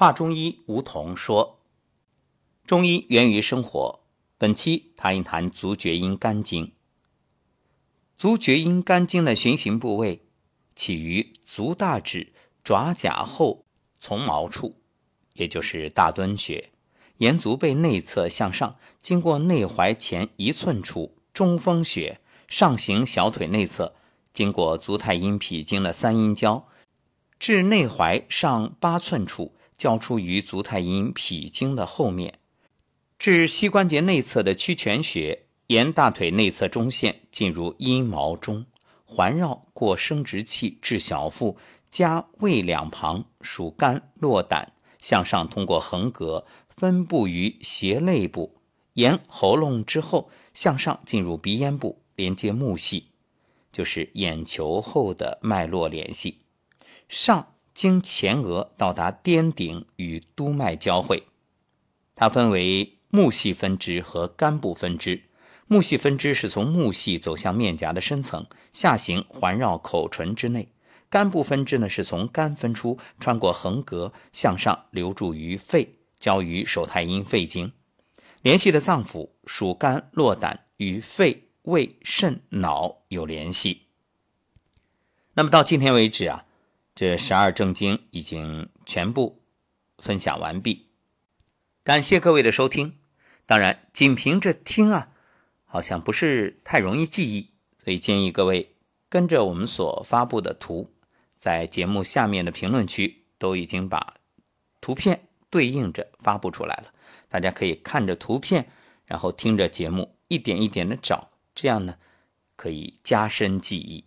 华中医吴桐说：“中医源于生活。本期谈一谈足厥阴肝经。足厥阴肝经的循行部位起于足大趾爪甲后从毛处，也就是大敦穴，沿足背内侧向上，经过内踝前一寸处中风穴，上行小腿内侧，经过足太阴脾经的三阴交，至内踝上八寸处。”交出于足太阴脾经的后面，至膝关节内侧的曲泉穴，沿大腿内侧中线进入阴毛中，环绕过生殖器至小腹，加胃两旁属肝络胆，向上通过横膈分布于胁肋部，沿喉咙之后向上进入鼻咽部，连接目系，就是眼球后的脉络联系上。经前额到达颠顶与督脉交汇，它分为目系分支和肝部分支。目系分支是从目系走向面颊的深层，下行环绕口唇之内；肝部分支呢是从肝分出，穿过横膈向上流注于肺，交于手太阴肺经。联系的脏腑属肝络胆，与肺、胃、肾、脑有联系。那么到今天为止啊。这十二正经已经全部分享完毕，感谢各位的收听。当然，仅凭着听啊，好像不是太容易记忆，所以建议各位跟着我们所发布的图，在节目下面的评论区都已经把图片对应着发布出来了。大家可以看着图片，然后听着节目，一点一点的找，这样呢可以加深记忆。